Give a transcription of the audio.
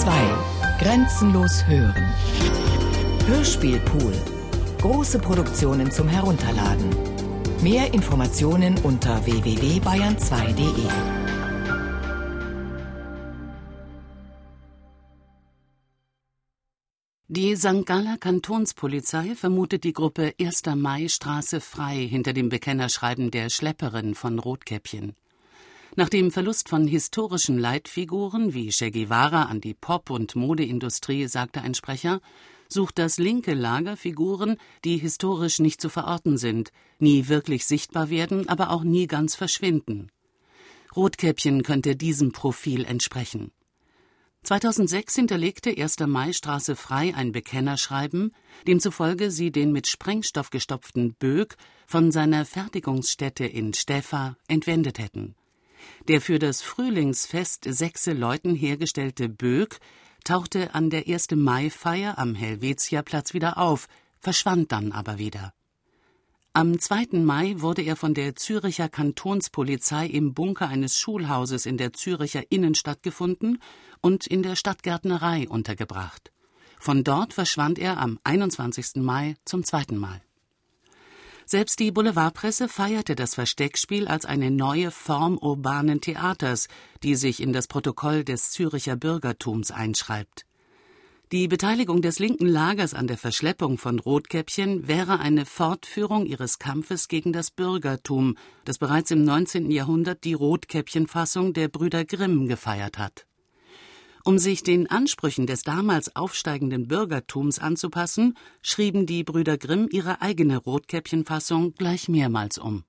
2. Grenzenlos hören. Hörspielpool. Große Produktionen zum Herunterladen. Mehr Informationen unter www.bayern2.de. Die St. Galler Kantonspolizei vermutet die Gruppe 1. Mai Straße frei hinter dem Bekennerschreiben der Schlepperin von Rotkäppchen. Nach dem Verlust von historischen Leitfiguren wie Che Guevara an die Pop- und Modeindustrie sagte ein Sprecher, sucht das linke Lager Figuren, die historisch nicht zu verorten sind, nie wirklich sichtbar werden, aber auch nie ganz verschwinden. Rotkäppchen könnte diesem Profil entsprechen. 2006 hinterlegte 1. Mai Straße frei ein Bekennerschreiben, demzufolge sie den mit Sprengstoff gestopften Böck von seiner Fertigungsstätte in Stäfa entwendet hätten. Der für das Frühlingsfest Sechse Leuten hergestellte Böck tauchte an der 1. Mai-Feier am Helvetiaplatz wieder auf, verschwand dann aber wieder. Am 2. Mai wurde er von der Züricher Kantonspolizei im Bunker eines Schulhauses in der Züricher Innenstadt gefunden und in der Stadtgärtnerei untergebracht. Von dort verschwand er am 21. Mai zum zweiten Mal. Selbst die Boulevardpresse feierte das Versteckspiel als eine neue Form urbanen Theaters, die sich in das Protokoll des Züricher Bürgertums einschreibt. Die Beteiligung des linken Lagers an der Verschleppung von Rotkäppchen wäre eine Fortführung ihres Kampfes gegen das Bürgertum, das bereits im 19. Jahrhundert die Rotkäppchenfassung der Brüder Grimm gefeiert hat. Um sich den Ansprüchen des damals aufsteigenden Bürgertums anzupassen, schrieben die Brüder Grimm ihre eigene Rotkäppchenfassung gleich mehrmals um